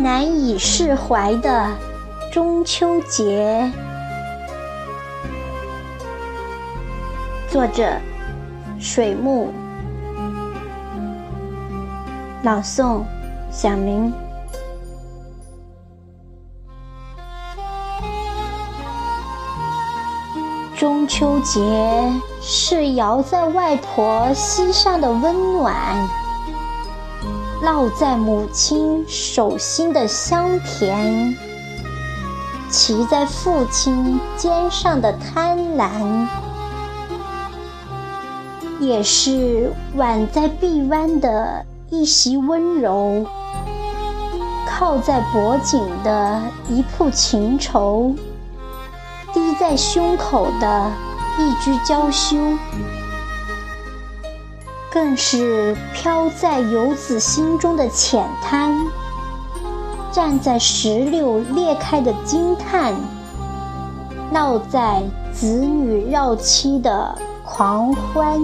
难以释怀的中秋节。作者：水木，朗诵：小明。中秋节是摇在外婆膝上的温暖，烙在母亲手心的香甜，骑在父亲肩上的贪婪，也是挽在臂弯的一袭温柔，靠在脖颈的一铺情愁。滴在胸口的一句娇羞，更是飘在游子心中的浅滩，站在石榴裂开的惊叹，闹在子女绕膝的狂欢。